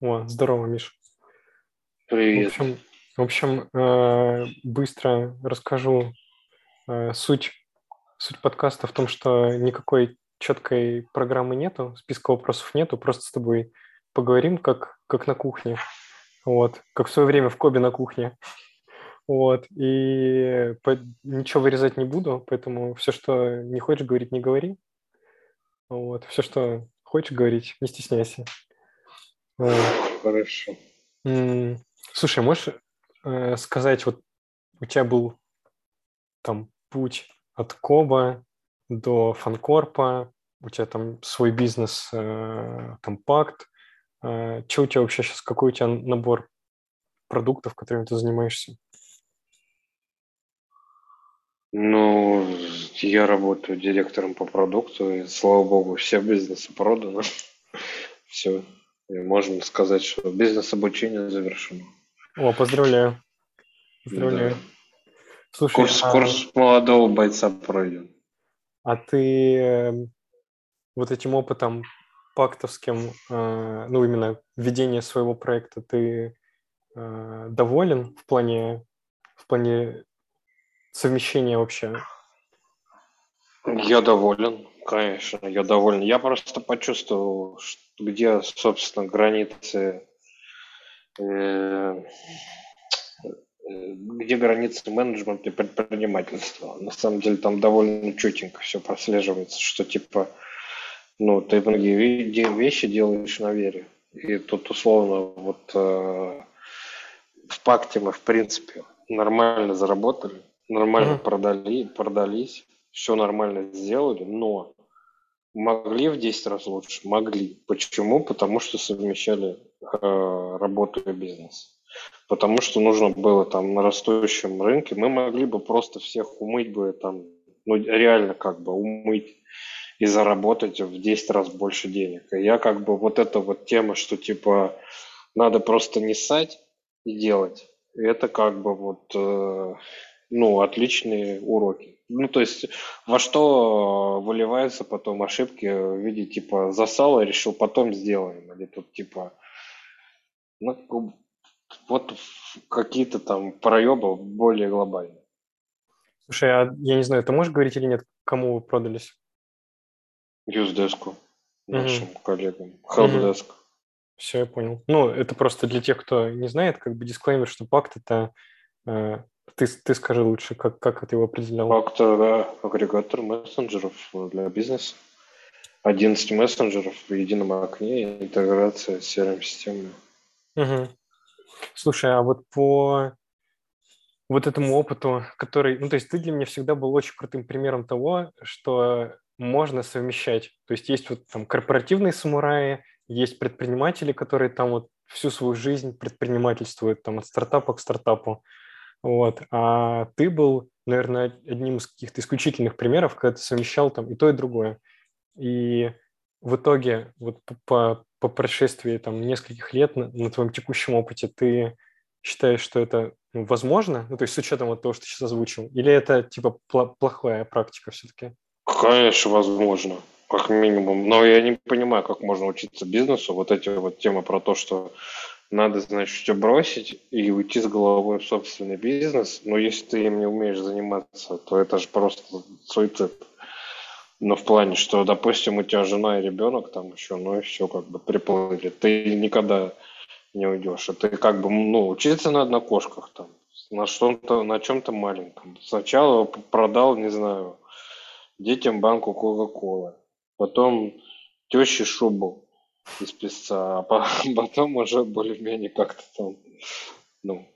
О, здорово, Миш. Привет. В общем, в общем э, быстро расскажу э, суть, суть подкаста в том, что никакой четкой программы нету, списка вопросов нету, просто с тобой поговорим, как, как на кухне. Вот, как в свое время в Кобе на кухне. Вот, и по, ничего вырезать не буду, поэтому все, что не хочешь говорить, не говори. Вот, все, что хочешь говорить, не стесняйся. Хорошо. Слушай, можешь э, сказать, вот у тебя был там путь от Коба до Фанкорпа, у тебя там свой бизнес, э, там Пакт. Э, что у тебя вообще сейчас, какой у тебя набор продуктов, которыми ты занимаешься? Ну, я работаю директором по продукту, и, слава богу, все бизнесы проданы. Все. И можно сказать, что бизнес-обучение завершено. О, поздравляю. Поздравляю. Да. Слушай, курс, а... курс молодого бойца пройден. А ты эм, вот этим опытом пактовским, э, ну, именно ведения своего проекта, ты э, доволен в плане, в плане совмещения вообще? Я доволен, конечно, я доволен. Я просто почувствовал, где, собственно, границы э, где границы менеджмента и предпринимательства. На самом деле там довольно четенько все прослеживается, что типа, ну, ты многие вещи делаешь на вере. И тут условно вот э, в пакте мы, в принципе, нормально заработали, нормально mm-hmm. продали, продались, все нормально сделали, но могли в 10 раз лучше? Могли. Почему? Потому что совмещали э, работу и бизнес. Потому что нужно было там на растущем рынке, мы могли бы просто всех умыть бы там, ну реально как бы умыть и заработать в 10 раз больше денег. И я как бы вот эта вот тема, что типа надо просто не ссать и делать, это как бы вот, э, ну, отличные уроки. Ну, то есть во что выливаются потом ошибки в виде типа засала, решил потом сделаем, или тут типа ну, вот какие-то там проебы более глобальные. Слушай, а я не знаю, ты можешь говорить или нет, кому вы продались? Юздеску, нашим угу. коллегам. Helpdesk. Угу. Все, я понял. Ну, это просто для тех, кто не знает, как бы дисклеймер, что пакт это э, ты, ты скажи лучше, как, как ты его определял? Пакт это агрегатор мессенджеров для бизнеса. 11 мессенджеров в едином окне, интеграция с CRM-системой. Угу. Слушай, а вот по вот этому опыту, который, ну, то есть ты для меня всегда был очень крутым примером того, что можно совмещать. То есть есть вот там корпоративные самураи, есть предприниматели, которые там вот всю свою жизнь предпринимательствуют там от стартапа к стартапу. Вот. А ты был, наверное, одним из каких-то исключительных примеров, когда ты совмещал там и то, и другое. И в итоге вот по, по прошествии там нескольких лет на, на твоем текущем опыте ты считаешь, что это ну, возможно? Ну, то есть с учетом вот того, что ты сейчас озвучил? Или это типа плохая практика все-таки? Конечно, возможно, как минимум. Но я не понимаю, как можно учиться бизнесу. Вот эти вот темы про то, что надо, значит, все бросить и уйти с головой в собственный бизнес. Но если ты им не умеешь заниматься, то это же просто суицид. Но в плане, что, допустим, у тебя жена и ребенок там еще, ну и все, как бы приплыли. Ты никогда не уйдешь. А ты как бы, ну, учиться надо на кошках там, на что-то, на чем-то маленьком. Сначала продал, не знаю, детям банку Кока-Колы, потом теще шубу из песца, а потом уже более-менее как-то там, ну,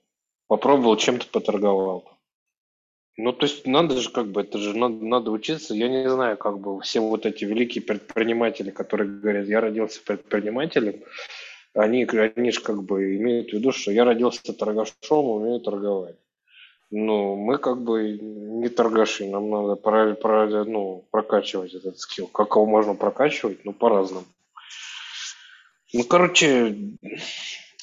попробовал чем-то поторговал. Ну, то есть надо же как бы, это же надо, надо учиться. Я не знаю, как бы все вот эти великие предприниматели, которые говорят, я родился предпринимателем, они, они же как бы имеют в виду, что я родился торгашом, умею торговать. Ну, мы как бы не торгаши, нам надо про, про, ну, прокачивать этот скилл. Как его можно прокачивать? Ну, по-разному. Ну, короче,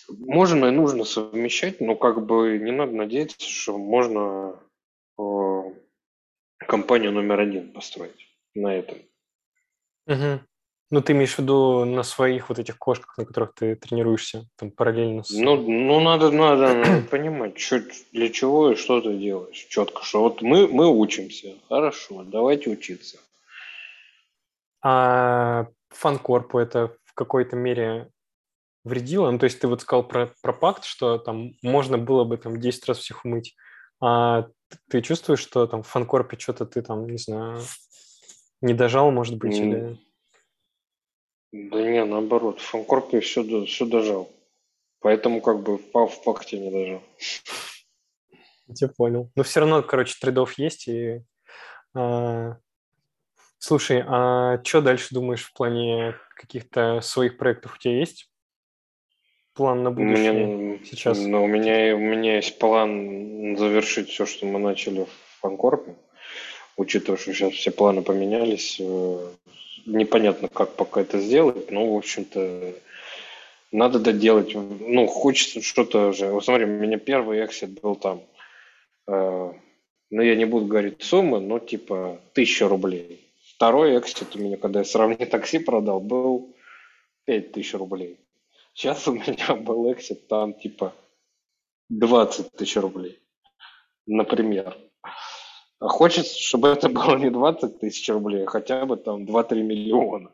можно и нужно совмещать, но как бы не надо надеяться, что можно компанию номер один построить на этом. Угу. Ну, ты имеешь в виду на своих вот этих кошках, на которых ты тренируешься, там параллельно с... Ну, ну надо, надо, надо понимать, что, для чего и что ты делаешь четко. Что вот мы, мы учимся, хорошо, давайте учиться. А фанкорпу это в какой-то мере вредило? Ну, то есть ты вот сказал про, про пакт, что там можно было бы там 10 раз всех умыть. А ты чувствуешь, что там в фанкорпе что-то ты там, не знаю, не дожал, может быть, mm. или... Да не, наоборот, в фанкорпе все, все дожал. Поэтому как бы в, в пакте не дожал. Я тебя понял. Но все равно, короче, трейдов есть. И, а... Слушай, а что дальше думаешь в плане каких-то своих проектов у тебя есть? план на будущее Мне, сейчас? Ну, у меня, у меня есть план завершить все, что мы начали в Фанкорпе, учитывая, что сейчас все планы поменялись. Э, непонятно, как пока это сделать, но, в общем-то, надо доделать. Ну, хочется что-то уже. Вот смотри, у меня первый эксит был там, э, ну, я не буду говорить суммы, но типа тысяча рублей. Второй эксит у меня, когда я сравни такси продал, был пять тысяч рублей. Сейчас у меня был эксит там типа 20 тысяч рублей, например. А хочется, чтобы это было не 20 тысяч рублей, а хотя бы там 2-3 миллиона.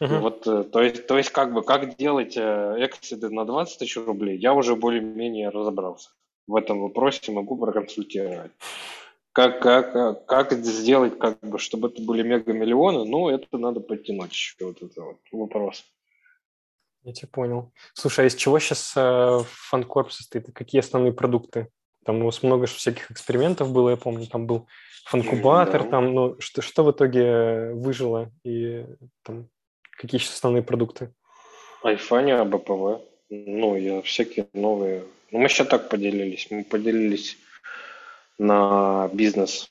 Uh-huh. Вот, э, то есть, то есть, как бы, как делать э, эксиды на 20 тысяч рублей, я уже более-менее разобрался. В этом вопросе могу проконсультировать. Как, как, как сделать, как бы, чтобы это были мега-миллионы, ну, это надо подтянуть еще вот это вот вопрос. Я тебя понял. Слушай, а из чего сейчас э, фанкорп состоит? Какие основные продукты? Там у вас много всяких экспериментов было, я помню, там был фанкубатор, да. там, ну, что, что в итоге выжило и там, какие сейчас основные продукты? Айфаня, АБПВ, ну, я всякие новые. Ну, мы сейчас так поделились. Мы поделились на бизнес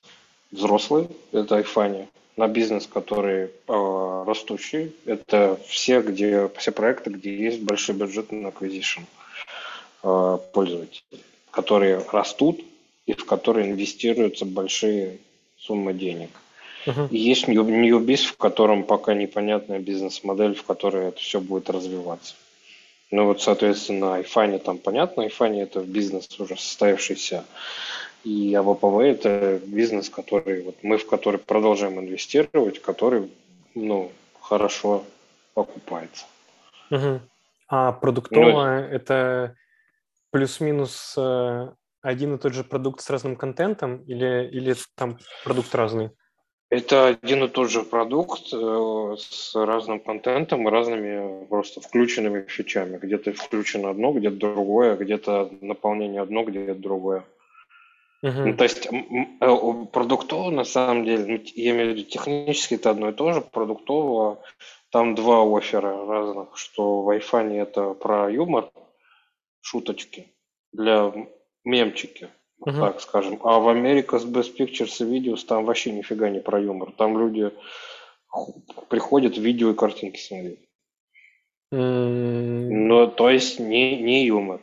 взрослый, это Айфаня, на бизнес, который э, растущий. Это все, где, все проекты, где есть большой бюджет на acquisition э, пользователей, которые растут и в которые инвестируются большие суммы денег. Uh-huh. И есть Newbiz, в котором пока непонятная бизнес-модель, в которой это все будет развиваться. Ну вот, соответственно, Айфани там понятно, Айфани это бизнес уже состоявшийся и АВПВ – это бизнес, который вот мы в который продолжаем инвестировать, который ну, хорошо покупается. Угу. А продуктовое ну, – это плюс-минус э, один и тот же продукт с разным контентом или, или там продукт разный? Это один и тот же продукт э, с разным контентом и разными просто включенными фичами. Где-то включено одно, где-то другое, где-то наполнение одно, где-то другое. Uh-huh. Ну, то есть э, продуктово, на самом деле, ну, я имею в виду технически это одно и то же, продуктово там два оффера разных, что в айфоне это про юмор, шуточки, для мемчики, uh-huh. так скажем. А в America's Best Pictures и Videos там вообще нифига не про юмор. Там люди приходят видео и картинки смотреть. Mm. Ну, то есть не, не юмор.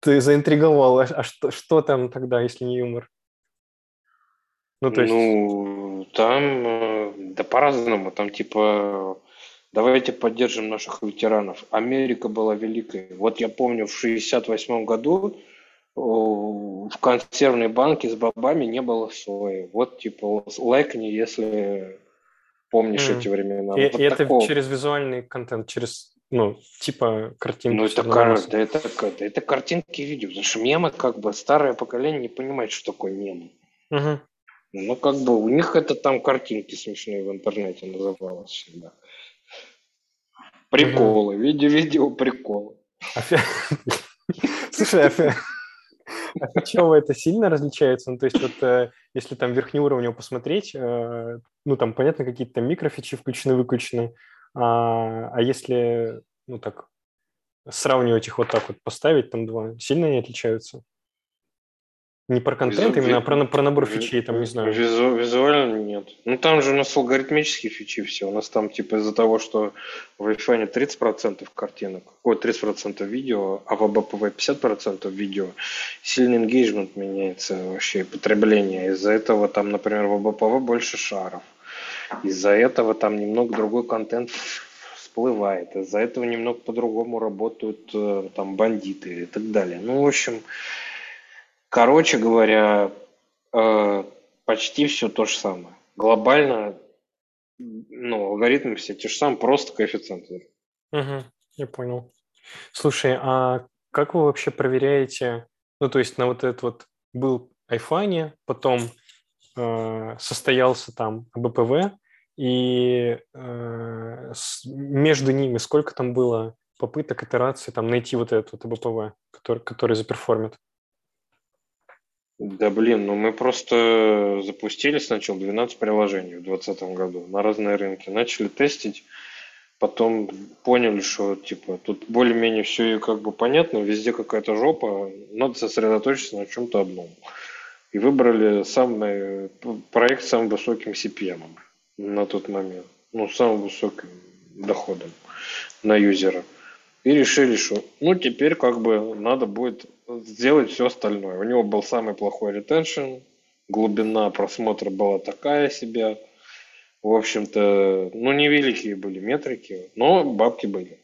Ты заинтриговал. А, а что, что там тогда, если не юмор? Ну, то есть... ну там, э, да по-разному. Там типа, давайте поддержим наших ветеранов. Америка была великой. Вот я помню, в 68 году в консервной банке с бобами не было сои. Вот типа лайкни, если помнишь mm. эти времена. И, вот и это через визуальный контент, через ну, типа картинки. Ну, это, кар... да, это, это, это картинки и видео, потому что мемы, как бы, старое поколение не понимает, что такое мемы. Угу. Ну, как бы, у них это там картинки смешные в интернете называлось всегда. Приколы, угу. видео, видео, приколы. Слушай, а, а фичево это сильно различается? Ну, то есть вот э, если там верхнеуровнево посмотреть, э, ну, там, понятно, какие-то микрофичи включены-выключены, а, а если, ну так, сравнивать их вот так вот, поставить там два, сильно они отличаются? Не про контент, Визу... именно а про, про набор фичей, там, не знаю. Визу... Визуально нет. Ну, там же у нас алгоритмические фичи все. У нас там, типа, из-за того, что в iPhone 30% картинок, ой, 30% видео, а в ABPV 50% видео, сильный engagement меняется вообще, потребление. Из-за этого там, например, в ABPV больше шаров Из-за этого там немного другой контент всплывает. Из-за этого немного по-другому работают э, там бандиты и так далее. Ну, в общем, короче говоря, э, почти все то же самое. Глобально, ну, алгоритмы все те же самые, просто коэффициенты. Угу, я понял. Слушай, а как вы вообще проверяете, ну, то есть на вот этот вот был айфане, потом э, состоялся там БПВ, и э, с, между ними сколько там было попыток, итераций, там найти вот этот вот БПВ, который, который заперформит? Да блин, ну мы просто запустили сначала 12 приложений в 2020 году на разные рынки, начали тестить, потом поняли, что типа тут более-менее все как бы понятно, везде какая-то жопа, надо сосредоточиться на чем-то одном. И выбрали самый проект с самым высоким CPM на тот момент, ну, самым высоким доходом на юзера. И решили, что ну теперь как бы надо будет сделать все остальное. У него был самый плохой ретеншн, глубина просмотра была такая себе. В общем-то, ну, невеликие были метрики, но бабки были.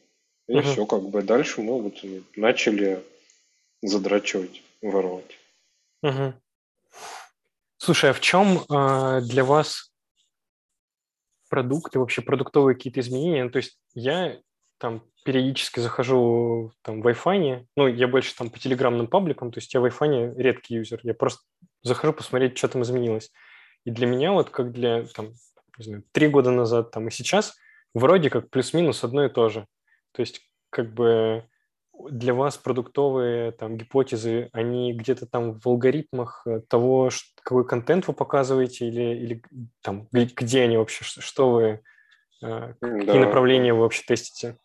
И uh-huh. все, как бы дальше мы вот начали задрачивать, воровать. Uh-huh. Слушай, а в чем э, для вас продукты, вообще продуктовые какие-то изменения? Ну, то есть я там периодически захожу там в Wi-Fi, ну, я больше там по телеграмным пабликам, то есть я в Wi-Fi редкий юзер, я просто захожу посмотреть, что там изменилось. И для меня вот как для, там, не знаю, три года назад там и сейчас вроде как плюс-минус одно и то же. То есть как бы для вас продуктовые там гипотезы, они где-то там в алгоритмах э, того, какой контент вы показываете или, или там где они вообще, что вы, э, какие да. направления вы вообще тестите?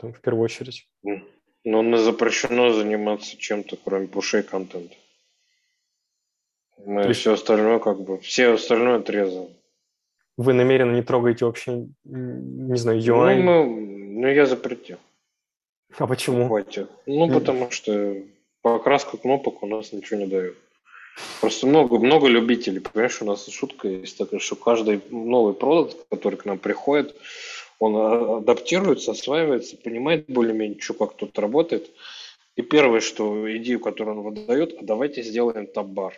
там, в первую очередь. Но ну, запрещено заниматься чем-то, кроме пушей контента. Мы есть... все остальное, как бы, все остальное отрезано. Вы намеренно не трогаете вообще, не знаю, UI? Ну, мы, ну я запретил. А почему? Хватит. Ну, потому что покраска кнопок у нас ничего не дает. Просто много, много любителей. Понимаешь, у нас шутка есть такая, что каждый новый продукт, который к нам приходит, он а, адаптируется, осваивается, понимает более-менее, что как тут работает. И первое, что идею, которую он выдает, а давайте сделаем таб-бар.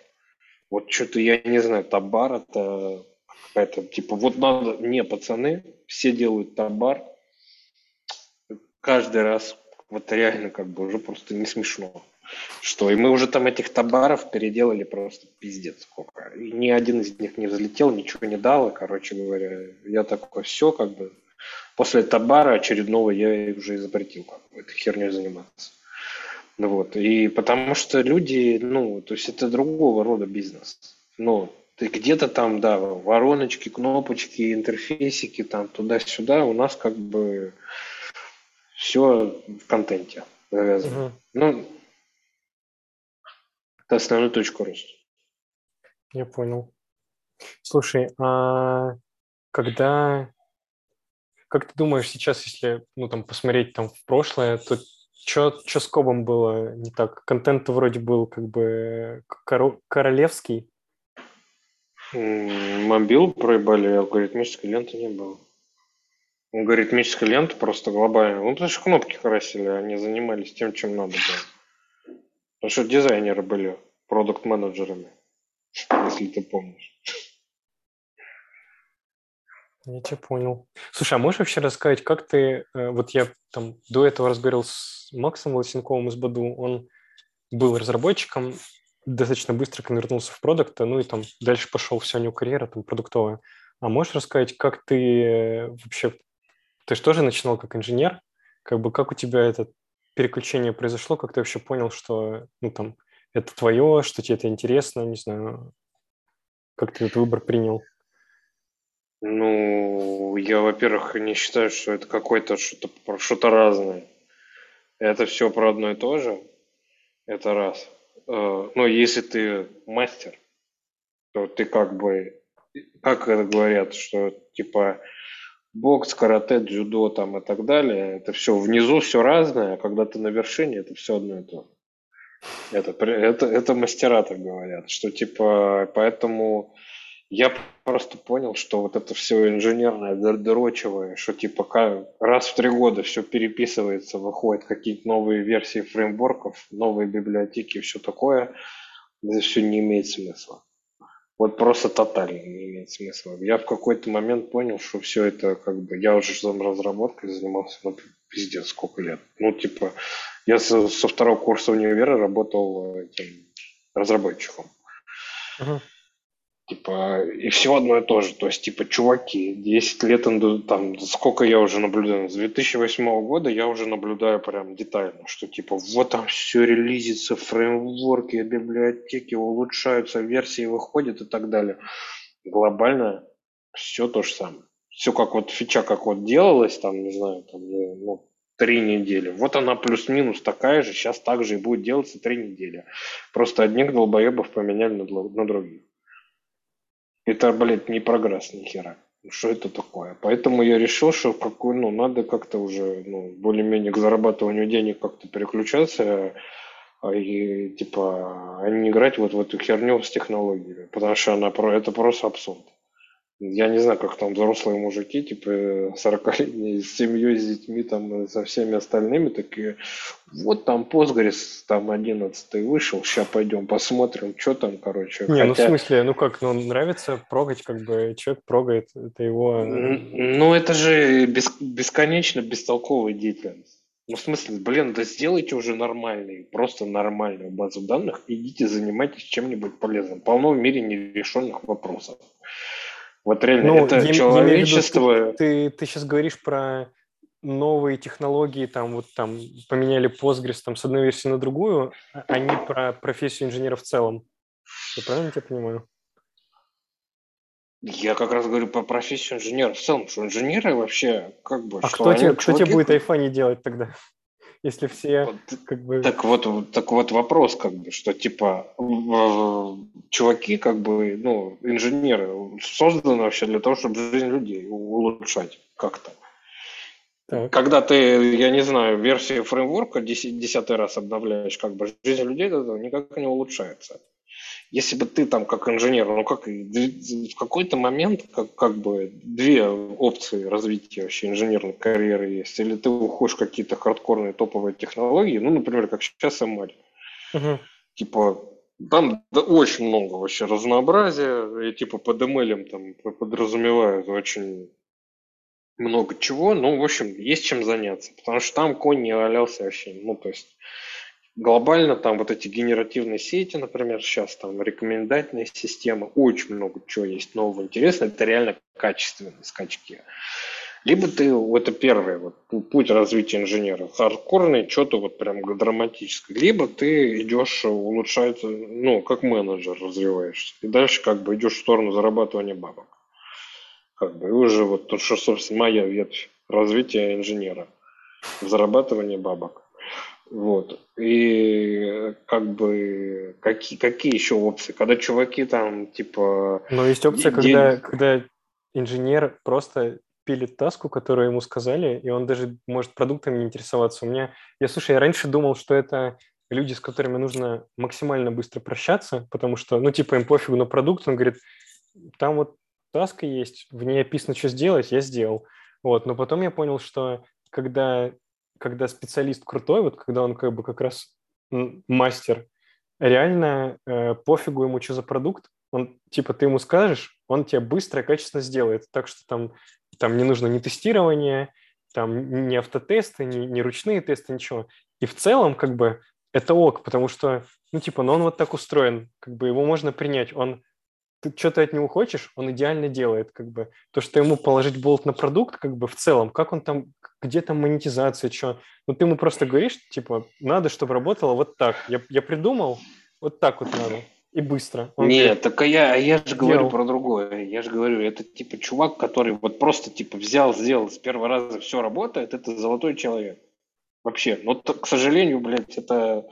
Вот что-то я не знаю, таб-бар это какая-то, типа, вот надо, не, пацаны, все делают таб-бар, каждый раз, вот реально как бы уже просто не смешно. Что, и мы уже там этих табаров переделали просто пиздец сколько. И ни один из них не взлетел, ничего не дало, короче говоря. Я такой, все, как бы, После Табара очередного я уже запретил как бы, этой херней заниматься. Ну вот, и потому что люди, ну, то есть это другого рода бизнес. Ну, ты где-то там, да, вороночки, кнопочки, интерфейсики, там туда-сюда, у нас как бы все в контенте завязано. Угу. Ну, это основная точка роста. Я понял. Слушай, а когда как ты думаешь сейчас, если ну, там, посмотреть там, в прошлое, то что с Кобом было не так? Контент вроде был как бы коро- королевский. Мобил проебали, алгоритмической ленты не было. Алгоритмическая лента просто глобально. Ну, потому что кнопки красили, они занимались тем, чем надо было. Потому что дизайнеры были продукт-менеджерами, если ты помнишь. Я тебя понял. Слушай, а можешь вообще рассказать, как ты... Э, вот я там до этого разговаривал с Максом Лосенковым из Баду. Он был разработчиком, достаточно быстро конвертнулся в продукт, ну и там дальше пошел вся у него карьера там продуктовая. А можешь рассказать, как ты э, вообще... Ты же тоже начинал как инженер. Как бы как у тебя это переключение произошло, как ты вообще понял, что ну, там, это твое, что тебе это интересно, не знаю, как ты этот выбор принял? Ну, я, во-первых, не считаю, что это какое-то что-то что-то разное. Это все про одно и то же. Это раз. Э, ну, если ты мастер, то ты как бы, как это говорят, что типа бокс, карате, дзюдо там и так далее, это все внизу все разное, а когда ты на вершине, это все одно и то. Это, это, это мастера так говорят, что типа, поэтому Я просто понял, что вот это все инженерное, дорочевое, что типа раз в три года все переписывается, выходят какие-то новые версии фреймворков, новые библиотеки, все такое, это все не имеет смысла. Вот просто тотально не имеет смысла. Я в какой-то момент понял, что все это как бы... Я уже разработкой занимался, ну, пиздец, сколько лет. Ну, типа, я со, со второго курса универа работал этим разработчиком. Uh-huh. Типа, и все одно и то же. То есть, типа, чуваки, 10 лет, там, сколько я уже наблюдаю, с 2008 года я уже наблюдаю прям детально, что, типа, вот там все релизится, фреймворки, библиотеки улучшаются, версии выходят и так далее. Глобально все то же самое. Все как вот фича, как вот делалось, там, не знаю, там, ну, три недели. Вот она плюс-минус такая же, сейчас так же и будет делаться три недели. Просто одних долбоебов поменяли на, на других. Это, блядь, не прогресс ни хера. Ну, что это такое? Поэтому я решил, что какой, ну, надо как-то уже ну, более-менее к зарабатыванию денег как-то переключаться а, и типа а не играть вот в эту херню с технологиями, потому что она это просто абсурд. Я не знаю, как там взрослые мужики, типа 40-летние, с семьей, с детьми, там, со всеми остальными, такие, вот там Postgres, там 11 вышел, сейчас пойдем посмотрим, что там, короче. Не, Хотя... ну в смысле, ну как, ну нравится прогать, как бы, человек прогает, это его... Ну это же бес, бесконечно бестолковая деятельность. Ну, в смысле, блин, да сделайте уже нормальный, просто нормальную базу данных, идите занимайтесь чем-нибудь полезным. Полно в мире нерешенных вопросов. Вот реально, ну, это я, человечество... Я виду, ты, ты, ты сейчас говоришь про новые технологии, там вот там поменяли Postgres там, с одной версии на другую, а не про профессию инженера в целом. Я правильно тебя понимаю? Я как раз говорю про профессию инженера в целом, что инженеры вообще как бы... А кто, тебе, кто тебе будет айфа не делать тогда? Если все вот, как бы... Так вот, так вот вопрос, как бы, что типа чуваки, как бы, ну, инженеры созданы вообще для того, чтобы жизнь людей улучшать как-то. Так. Когда ты, я не знаю, версии фреймворка десятый раз обновляешь, как бы жизнь людей от этого никак не улучшается если бы ты там как инженер, ну как в какой-то момент как, как бы две опции развития вообще инженерной карьеры есть. Или ты уходишь в какие-то хардкорные топовые технологии, ну, например, как сейчас ML. Угу. Типа там да, очень много вообще разнообразия, и типа под ML там подразумевают очень много чего, ну, в общем, есть чем заняться, потому что там конь не валялся вообще, ну, то есть глобально там вот эти генеративные сети, например, сейчас там рекомендательные системы, очень много чего есть нового интересного, это реально качественные скачки. Либо ты, это первый вот, путь развития инженера, хардкорный, что-то вот прям драматическое. Либо ты идешь улучшать, ну, как менеджер развиваешься. И дальше как бы идешь в сторону зарабатывания бабок. Как бы, и уже вот то, что, собственно, моя ветвь развития инженера. Зарабатывание бабок. Вот. И как бы какие, какие еще опции? Когда чуваки там типа... Но есть опция, день... когда, когда инженер просто пилит таску, которую ему сказали, и он даже может продуктами не интересоваться. У меня, я слушай, я раньше думал, что это люди, с которыми нужно максимально быстро прощаться, потому что, ну, типа, им пофигу на продукт, он говорит, там вот таска есть, в ней описано, что сделать, я сделал. Вот, но потом я понял, что когда когда специалист крутой, вот когда он как бы как раз мастер, реально э, пофигу ему, что за продукт, он, типа, ты ему скажешь, он тебе быстро и качественно сделает, так что там, там не нужно ни тестирование, там ни автотесты, ни, ни ручные тесты, ничего. И в целом, как бы, это ок, потому что, ну, типа, ну, он вот так устроен, как бы его можно принять, он ты что ты от него хочешь, он идеально делает, как бы. То, что ему положить болт на продукт, как бы в целом, как он там, где там монетизация, что. Ну, ты ему просто говоришь, типа, надо, чтобы работало вот так. Я, я придумал, вот так вот надо. И быстро. Он Нет, говорит, так а я, а я же говорю делал. про другое. Я же говорю, это типа чувак, который вот просто типа взял, сделал с первого раза все работает, это золотой человек. Вообще. Но, к сожалению, блядь, это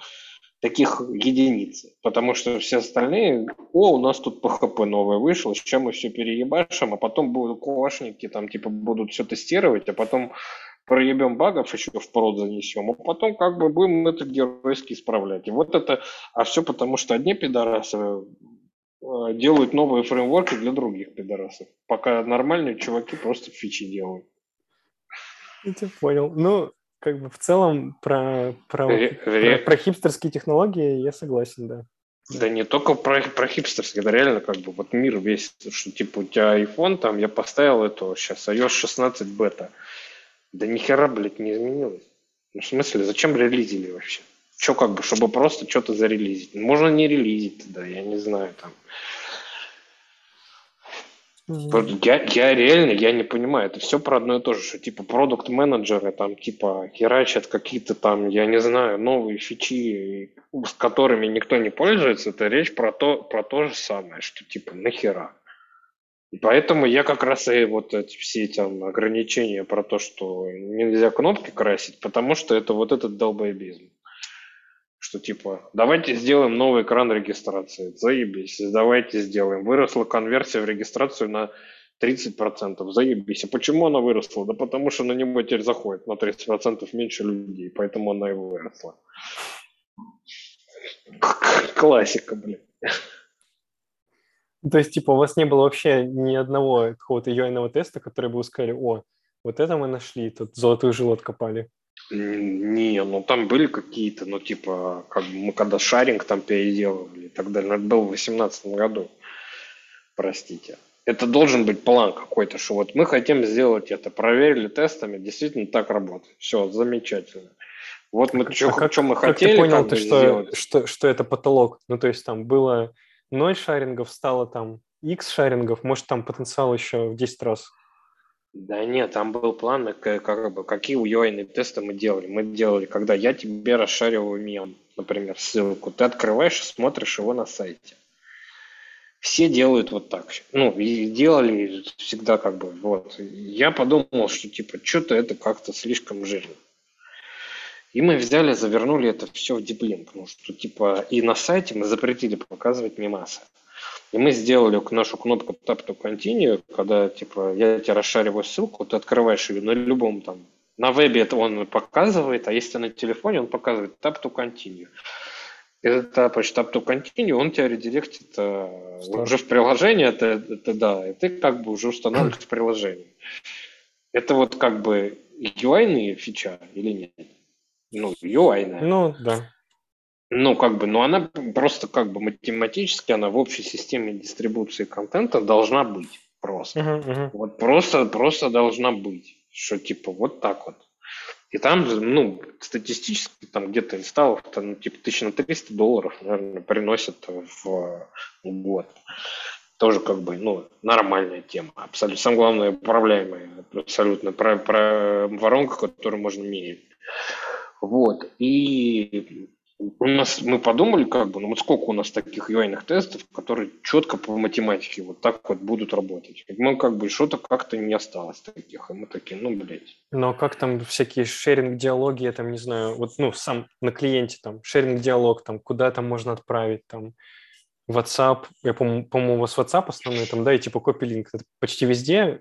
таких единиц, потому что все остальные, о, у нас тут PHP новое вышло, сейчас мы все переебашим, а потом будут кошники, там, типа, будут все тестировать, а потом проебем багов, еще в прод занесем, а потом как бы будем это геройски исправлять. И вот это, а все потому, что одни пидорасы э, делают новые фреймворки для других пидорасов. Пока нормальные чуваки просто фичи делают. Я тебя понял. Ну, как бы в целом про, про, про, про хипстерские технологии я согласен, да. Да не только про, про хипстерские, это реально как бы вот мир весь, что типа у тебя iPhone, там я поставил это сейчас iOS 16 бета. Да нихера, блядь, не изменилось. Ну, в смысле, зачем релизили вообще? Че как бы, чтобы просто что-то зарелизить? Можно не релизить тогда, я не знаю, там. Я, я реально, я не понимаю, это все про одно и то же, что типа продукт менеджеры там типа херачат какие-то там, я не знаю, новые фичи, с которыми никто не пользуется, это речь про то, про то же самое, что типа нахера. И поэтому я как раз и вот эти все там ограничения про то, что нельзя кнопки красить, потому что это вот этот долбоебизм. Что типа, давайте сделаем новый экран регистрации. Заебись. Давайте сделаем. Выросла конверсия в регистрацию на 30%. Заебись. А почему она выросла? Да потому что на него теперь заходит на 30% меньше людей. Поэтому она и выросла. Классика, блин. То есть, типа, у вас не было вообще ни одного какого-то UI теста, который бы вы сказали, о, вот это мы нашли, тут золотую жилу откопали. Не, ну там были какие-то, ну типа, как бы мы когда шаринг там переделывали и так далее, но это было в 2018 году, простите. Это должен быть план какой-то, что вот мы хотим сделать это, проверили тестами, действительно так работает. Все, замечательно. Вот мы а что, как, что мы как хотели, ты понял, ты, что, сделать. Что, что это потолок? Ну то есть там было 0 шарингов, стало там X шарингов, может там потенциал еще в 10 раз. Да нет, там был план, как бы, какие UI тесты мы делали. Мы делали, когда я тебе расшариваю мем, например, ссылку, ты открываешь и смотришь его на сайте. Все делают вот так. Ну, и делали всегда как бы, вот. Я подумал, что типа, что-то это как-то слишком жирно. И мы взяли, завернули это все в диплинк. Ну, что типа, и на сайте мы запретили показывать мемасы. И мы сделали нашу кнопку Tap to Continue, когда типа я тебе расшариваю ссылку, ты открываешь ее на любом там, на вебе это он показывает, а если на телефоне, он показывает Tap to Continue. Ты тапаешь Tap to Continue, он тебя редиректит э, уже в приложение, это, это да, и ты как бы уже устанавливаешь в приложении. Это вот как бы UI-ные фича или нет? Ну, UI-ная. Ну, да. Ну, как бы, ну она просто как бы математически, она в общей системе дистрибуции контента должна быть просто. Uh-huh, uh-huh. Вот просто, просто должна быть. Что типа вот так вот. И там, ну, статистически там где-то инсталлов, там, ну, типа, тысяч на 300 долларов, наверное, приносят в год. Тоже как бы, ну, нормальная тема. Абсолютно. Самое главное, управляемая. Абсолютно. Про, про воронку, которую можно мерить. Вот. И у нас мы подумали, как бы, ну вот сколько у нас таких ui тестов, которые четко по математике вот так вот будут работать. Мы как бы что-то как-то не осталось таких, и мы такие, ну, блядь. Но как там всякие шеринг-диалоги, я там не знаю, вот, ну, сам на клиенте там, шеринг-диалог, там, куда там можно отправить, там, WhatsApp, я по-моему, по-моему, у вас WhatsApp основной там, да, и типа копи-линк, почти везде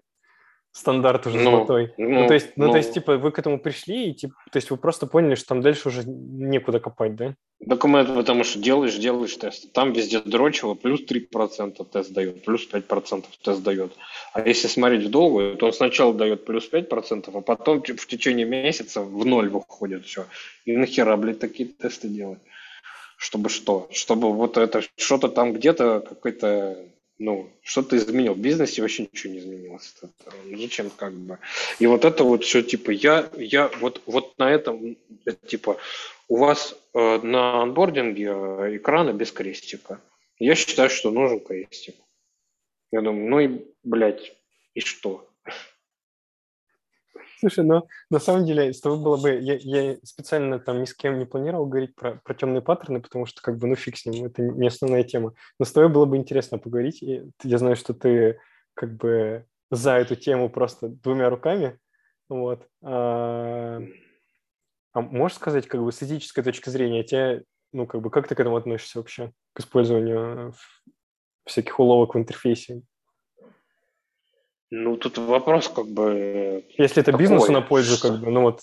стандарт уже ну, золотой. Ну, ну, то есть, ну, ну, то есть, типа, вы к этому пришли, и, типа, то есть вы просто поняли, что там дальше уже некуда копать, да? Документ, потому что делаешь, делаешь тест. Там везде дрочево, плюс 3% тест дает, плюс 5% тест дает. А если смотреть в долгую, то он сначала дает плюс 5%, а потом в течение месяца в ноль выходит все. И нахера, блядь, такие тесты делать? Чтобы что? Чтобы вот это что-то там где-то какой-то ну, что-то изменил. В бизнесе вообще ничего не изменилось. Зачем как бы? И вот это вот все, типа, я, я вот, вот на этом, типа, у вас э, на анбординге э, экраны без крестика. Я считаю, что нужен крестик. Я думаю, ну и, блядь, и что? Слушай, ну на самом деле с тобой было бы... Я, я специально там ни с кем не планировал говорить про, про темные паттерны, потому что как бы ну фиг с ним, это не основная тема. Но с тобой было бы интересно поговорить. И я знаю, что ты как бы за эту тему просто двумя руками. Вот. А, а можешь сказать, как бы с этической точки зрения, тебя, ну как бы как ты к этому относишься вообще, к использованию всяких уловок в интерфейсе? Ну, тут вопрос как бы... Если это такой, бизнесу на пользу, что... как бы, ну вот...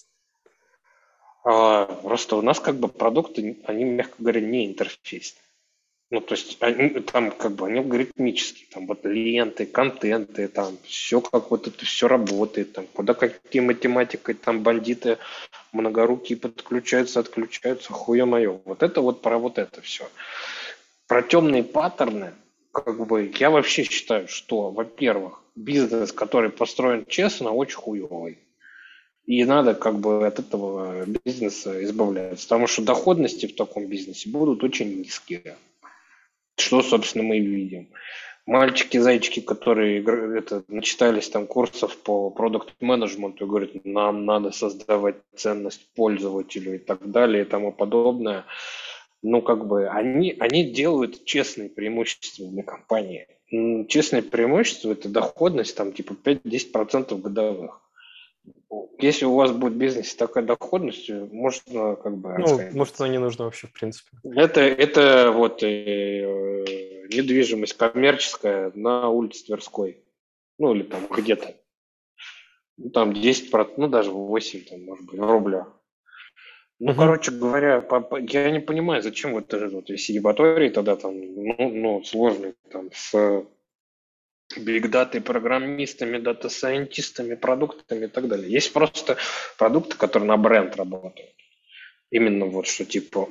А, просто у нас как бы продукты, они, мягко говоря, не интерфейсные. Ну, то есть они там как бы они алгоритмические, там вот ленты, контенты, там все как вот это все работает, там куда какие математикой там бандиты многорукие подключаются, отключаются, хуя мое. Вот это вот про вот это все. Про темные паттерны, как бы я вообще считаю, что, во-первых, бизнес, который построен честно, очень хуевый. И надо как бы от этого бизнеса избавляться, потому что доходности в таком бизнесе будут очень низкие. Что, собственно, мы и видим. Мальчики-зайчики, которые это, начитались там курсов по продукт-менеджменту говорят, нам надо создавать ценность пользователю и так далее и тому подобное. Ну, как бы, они, они делают честные преимущества для компании. Честное преимущество – это доходность там типа 5-10% годовых если у вас будет в бизнесе такая доходность, можно как бы... Ну, может, она не нужна вообще, в принципе. Это, это вот э, недвижимость коммерческая на улице Тверской. Ну, или там где-то. Ну, там 10%, ну, даже 8, там, может быть, рубля. Ну, угу. короче говоря, я не понимаю, зачем вот этот вот весь ебаторий тогда там, ну, ну сложный там с бигдатой, программистами, дата-сайентистами, продуктами и так далее. Есть просто продукты, которые на бренд работают. Именно вот что типа,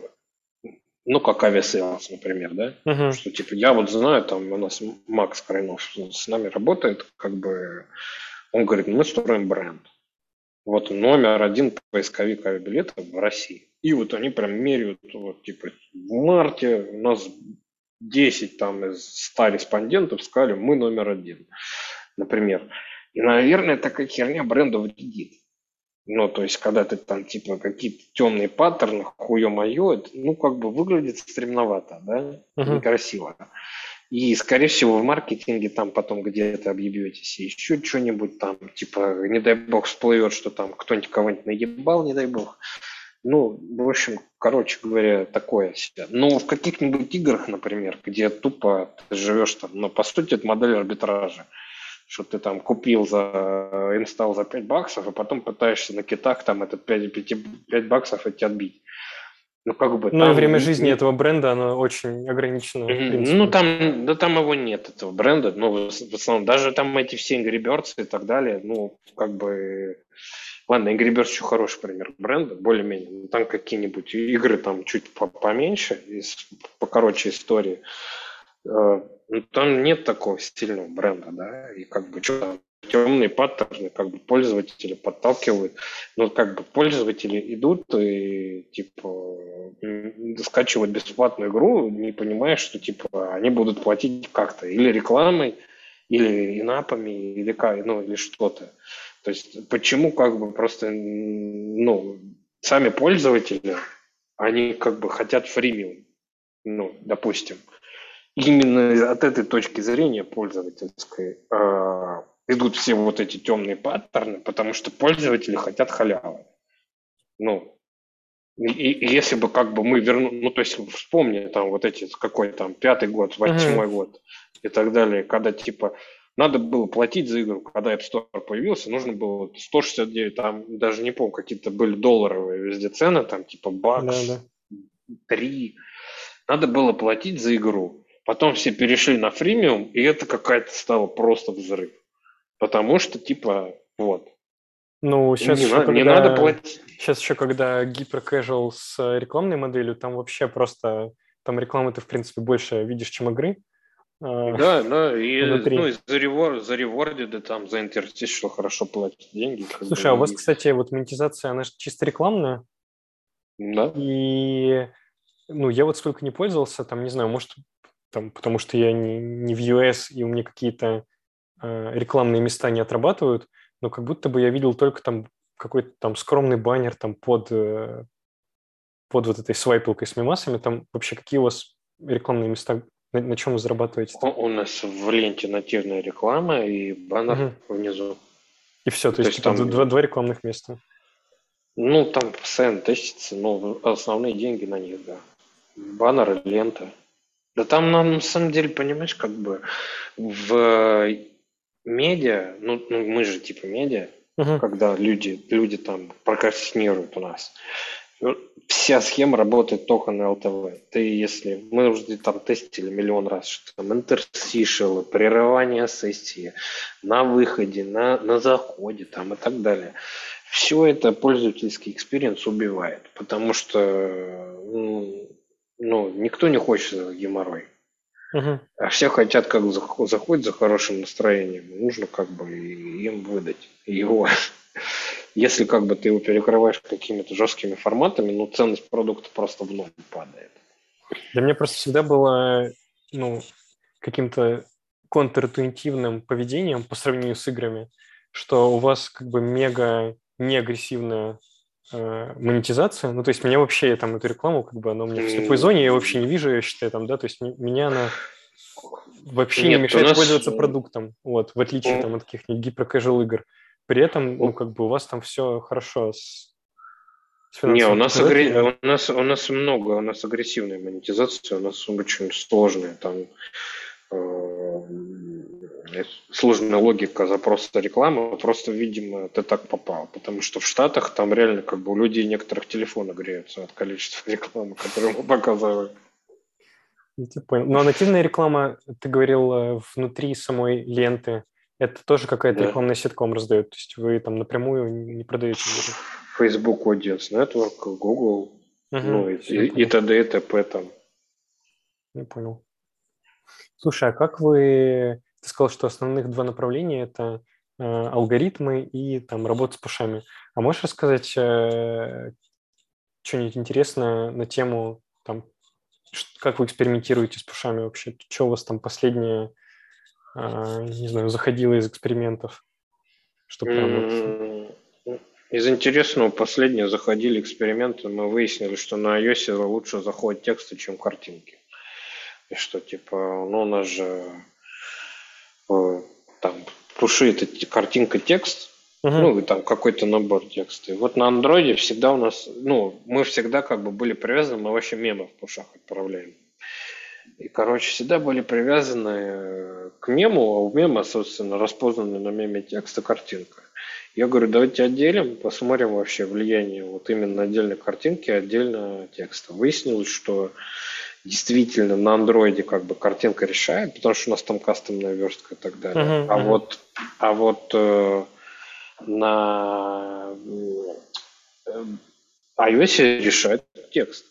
ну, как Aviasales, например, да? Uh-huh. Что типа, я вот знаю, там у нас Макс Крайнов с нами работает, как бы, он говорит, мы строим бренд. Вот номер один поисковик авиабилетов в России. И вот они прям меряют, вот, типа, в марте у нас 10 там из 100 респондентов сказали, мы номер один, например. И, наверное, такая херня бренду вредит. Ну, то есть, когда ты там, типа, какие-то темные паттерны, хуе-мое, это, ну, как бы выглядит стремновато, да, uh-huh. некрасиво. И, скорее всего, в маркетинге там потом где-то объебетесь, еще что-нибудь там, типа, не дай бог, всплывет, что там кто-нибудь кого-нибудь наебал, не дай бог. Ну, в общем, короче говоря, такое себе. Но в каких-нибудь играх, например, где тупо ты живешь там, но ну, по сути это модель арбитража что ты там купил за инсталл за 5 баксов, а потом пытаешься на китах там этот 5, 5, 5 баксов эти отбить. Ну, как бы... Ну, и время жизни этого бренда, оно очень ограничено. Ну, там, да там его нет, этого бренда. Ну, в основном, даже там эти все Angry Birds и так далее, ну, как бы Ладно, Angry Birds еще хороший пример бренда, более-менее. Ну, там какие-нибудь игры там чуть поменьше, из, покороче истории. Э, ну, там нет такого стильного бренда, да, и как бы что там темные паттерны, как бы пользователи подталкивают. Ну, как бы пользователи идут и, типа, скачивают бесплатную игру, не понимая, что, типа, они будут платить как-то или рекламой, или инапами, или, как, ну, или что-то. То есть почему как бы просто, ну, сами пользователи, они как бы хотят фримиум, ну, допустим. Именно от этой точки зрения пользовательской э, идут все вот эти темные паттерны, потому что пользователи хотят халявы. Ну, и, и если бы как бы мы вернули, ну то есть вспомни там вот эти какой там пятый год, восьмой uh-huh. год и так далее, когда типа надо было платить за игру. Когда App Store появился, нужно было 169, там даже не помню, какие-то были долларовые везде цены, там типа бакс, да, да. 3. Надо было платить за игру. Потом все перешли на фримиум, и это какая-то стала просто взрыв. Потому что, типа, вот. Ну, сейчас не, еще, когда, не надо платить. Сейчас еще, когда гиперкэжуал с рекламной моделью, там вообще просто, там рекламы ты, в принципе, больше видишь, чем игры. А, да, да, и, внутри. ну, и за, ревор, за реворде, да там за интерстишл хорошо платят деньги. Слушай, бы, а у вас, кстати, вот монетизация, она чисто рекламная? Да. И, ну, я вот сколько не пользовался, там, не знаю, может, там, потому что я не, не в US, и у меня какие-то э, рекламные места не отрабатывают, но как будто бы я видел только там какой-то там скромный баннер там под, э, под вот этой свайпилкой с мемасами, там вообще какие у вас рекламные места на, на чем вы зарабатываете? У нас в ленте нативная реклама и баннер угу. внизу. И все, то, то есть, есть типа, там... два, два рекламных места. Ну, там постоянно тестится, но основные деньги на них, да. Баннер и лента. Да там, на самом деле, понимаешь, как бы в медиа, ну, ну мы же типа медиа, э когда люди, люди там прокрастинируют у нас, вся схема работает только на LTV. Ты если мы уже там тестили миллион раз, что там интерстишелы, прерывание сессии на выходе, на, на заходе там и так далее. Все это пользовательский experience убивает, потому что ну, ну, никто не хочет геморрой. Угу. А все хотят, как заходят за хорошим настроением. Нужно как бы им выдать его. Если как бы ты его перекрываешь какими-то жесткими форматами, ну, ценность продукта просто в ноль падает. Для меня просто всегда было, ну, каким-то контринтуитивным поведением по сравнению с играми, что у вас как бы мега неагрессивная монетизация. Ну, то есть меня вообще там эту рекламу, как бы она у меня в слепой зоне, я вообще не вижу, я считаю, там, да, то есть меня она вообще Нет, не мешает нас... пользоваться продуктом, вот, в отличие там от каких-нибудь гиперкэжуал игр. При этом, ну, как бы у вас там все хорошо с, с Не, у нас, агр... у, нас, у нас много, у нас агрессивная монетизация, у нас очень сложная, там э, сложная логика запроса рекламы, просто, видимо, ты так попал, потому что в Штатах там реально как бы у людей некоторых телефоны греются от количества рекламы, которую мы показываем. Я тебя понял. Но нативная реклама, ты говорил, э, внутри самой ленты, это тоже какая-то да. рекламная сетка вам раздает? То есть вы там напрямую не продаете? Facebook Audience Network, Google, угу, ну и, и, и т.д. и т.п. там. Не понял. Слушай, а как вы... Ты сказал, что основных два направления – это э, алгоритмы и там работа с пушами. А можешь рассказать э, что-нибудь интересное на тему, там, как вы экспериментируете с пушами вообще? Что у вас там последнее а, не знаю, заходило из экспериментов? Что прям Из интересного последнее заходили эксперименты, мы выяснили, что на iOS лучше заходят тексты, чем картинки. И что типа, ну у нас же э, там пуши это картинка текст, uh-huh. ну и там какой-то набор текста. И вот на андроиде всегда у нас, ну мы всегда как бы были привязаны, мы вообще мемы в пушах отправляем. И, короче, всегда были привязаны э, к мему, а у мема, собственно, распознанный на меме текст и картинка. Я говорю, давайте отделим, посмотрим вообще влияние вот именно отдельной картинки, отдельно текста. Выяснилось, что действительно на андроиде как бы картинка решает, потому что у нас там кастомная верстка и так далее. Uh-huh, а uh-huh. вот, а вот э, на э, iOS решает текст.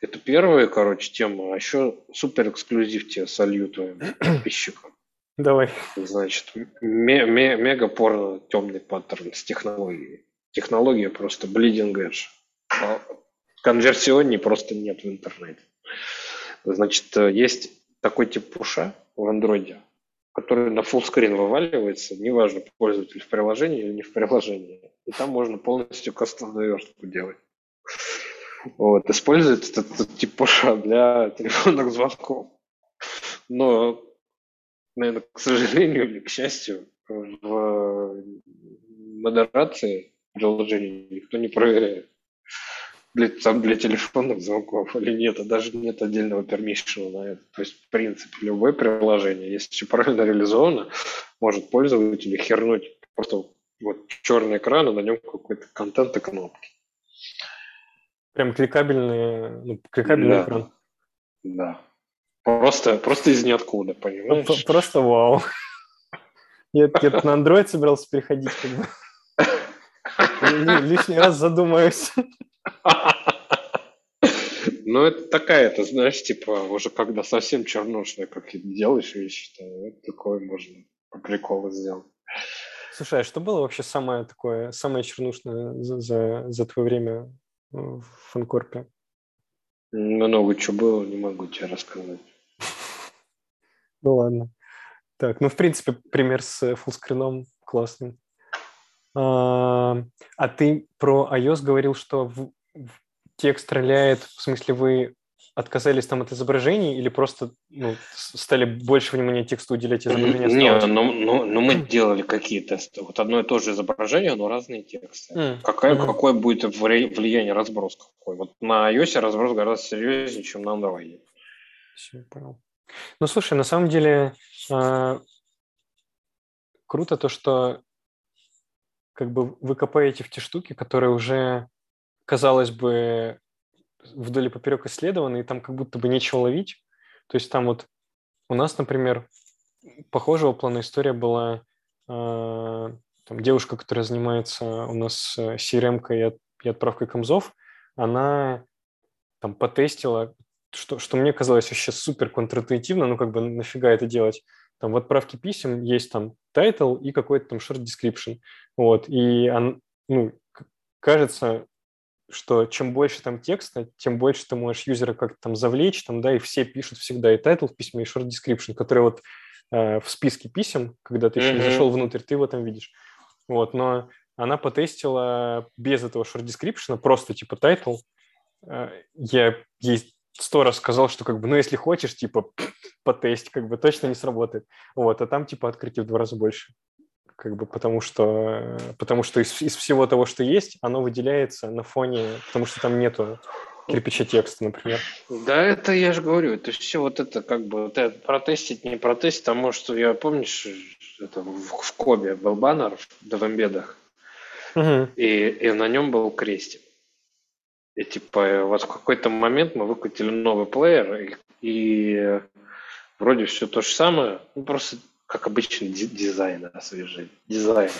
Это первая, короче, тема. А еще супер эксклюзив тебе солью твоим подписчикам. Давай. Значит, ме- ме- мега порно темный паттерн с технологией. Технология просто bleeding edge. Конверсионней просто нет в интернете. Значит, есть такой тип пуша в андроиде, который на full вываливается, неважно, пользователь в приложении или не в приложении. И там можно полностью кастомную верстку делать. Вот, использует этот, этот тип пуша для телефонных звонков. Но, наверное, к сожалению или к счастью, в модерации приложений никто не проверяет для, там, для телефонных звонков или нет, а даже нет отдельного permission на это. То есть, в принципе, любое приложение, если все правильно реализовано, может пользователю хернуть просто вот черный экран, и на нем какой-то контент и кнопки. Прям кликабельный, ну, кликабельный да. экран. Да. Просто, просто из ниоткуда, понимаешь? Просто вау. Я, я на Android собирался переходить, как бы. Лишний раз задумаюсь. Ну, это такая, это, знаешь, типа, уже когда совсем чернушная, как делаешь вещи, то вот такое можно по приколу сделать. Слушай, а что было вообще самое такое, самое чернушное за, за, за твое время в фанкорпе? Много чего было, не могу тебе рассказать. Ну ладно. Так, ну в принципе пример с фуллскрином классный. А, а ты про iOS говорил, что в текст стреляет, в смысле вы отказались там от изображений или просто ну, стали больше внимания тексту уделять изображению? Нет, но, но, но мы делали какие тесты. Вот одно и то же изображение, но разные тексты. Mm. Какое, mm-hmm. какое будет влияние разброс какой? Вот на iOS разброс гораздо серьезнее, чем на Android. Все, понял. Ну, слушай, на самом деле э, круто то, что как бы вы копаете в те штуки, которые уже казалось бы, вдоль и поперек исследованы, и там как будто бы нечего ловить. То есть там вот у нас, например, похожего плана история была э, там, девушка, которая занимается у нас CRM и, и отправкой комзов, она там потестила, что, что мне казалось вообще супер контринтуитивно, ну как бы нафига это делать. Там в отправке писем есть там title и какой-то там short description. Вот, и он, ну, кажется, что чем больше там текста, тем больше ты можешь юзера как-то там завлечь, там, да, и все пишут всегда и title в письме, и short description, который вот э, в списке писем, когда ты еще mm-hmm. не зашел внутрь, ты его там видишь. Вот, но она потестила без этого short description, просто типа title. Э, я ей сто раз сказал, что как бы, ну, если хочешь, типа, потесть, как бы точно не сработает. Вот, а там типа открытий в два раза больше как бы потому что, потому что из, из всего того, что есть, оно выделяется на фоне, потому что там нету кирпича текста, например. Да, это я же говорю, это все вот это как бы вот это протестить, не протестить, а может, я помнишь, это в, в Кобе был баннер в эмбедах, угу. и, и на нем был крестик. И типа вот в какой-то момент мы выкатили новый плеер, и, и вроде все то же самое, ну просто как обычно, дизайн освежить. Дизайн.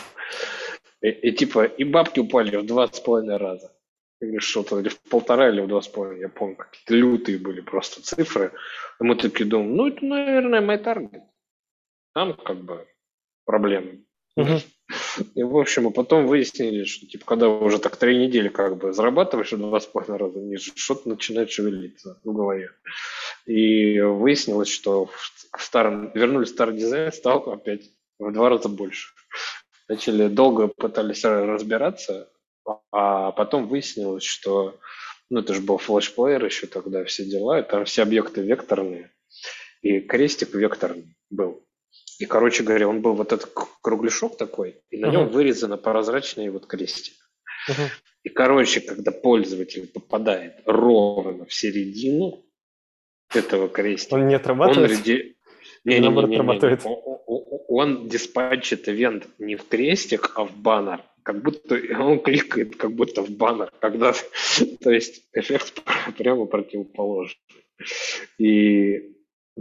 И, и типа, и бабки упали в два с половиной раза. Или что-то, или в полтора, или в два с половиной. Я помню, какие-то лютые были просто цифры. И мы такие думаем, ну, это, наверное, мой таргет. Там как бы проблемы. Uh-huh. И, в общем, а потом выяснили, что, типа, когда уже так три недели как бы зарабатываешь в два с половиной раза что-то начинает шевелиться в голове. И выяснилось, что в старом, вернули старый дизайн, стал опять в два раза больше. Начали долго пытались разбираться, а потом выяснилось, что ну, это же был флешплеер еще тогда, все дела, и там все объекты векторные, и крестик векторный был. И, короче говоря, он был вот этот кругляшок такой, и на uh-huh. нем вырезано прозрачный вот крестик. Uh-huh. И, короче, когда пользователь попадает ровно в середину этого крестика, он не отрабатывает? Он, реди... не, не, не, не, не, не. Он, он диспатчит ивент не в крестик, а в баннер. Как будто он кликает, как будто в баннер. Когда... То есть эффект прямо противоположный. И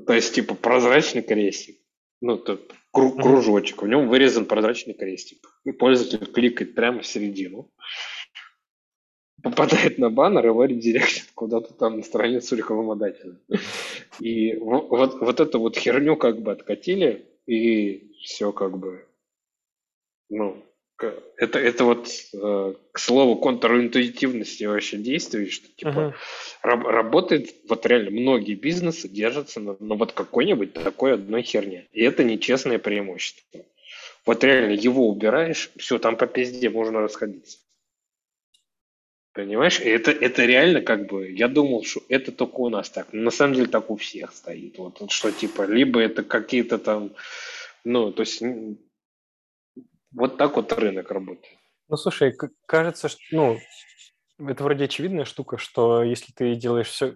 то есть, типа, прозрачный крестик ну, это кружочек, в нем вырезан прозрачный крестик. И пользователь кликает прямо в середину, попадает на баннер, его редиректит куда-то там на страницу рекламодателя. И вот, вот эту вот херню как бы откатили, и все как бы, ну, это, это вот, э, к слову, контринтуитивности вообще действий, что типа uh-huh. раб, работает, вот реально многие бизнесы держатся на, на вот какой-нибудь такой одной херне. И это нечестное преимущество. Вот реально его убираешь, все, там по пизде можно расходиться. Понимаешь? Это, это реально как бы, я думал, что это только у нас так. Но на самом деле так у всех стоит. Вот, что типа, либо это какие-то там, ну, то есть вот так вот рынок работает. Ну, слушай, кажется, что, ну, это вроде очевидная штука, что если ты делаешь все,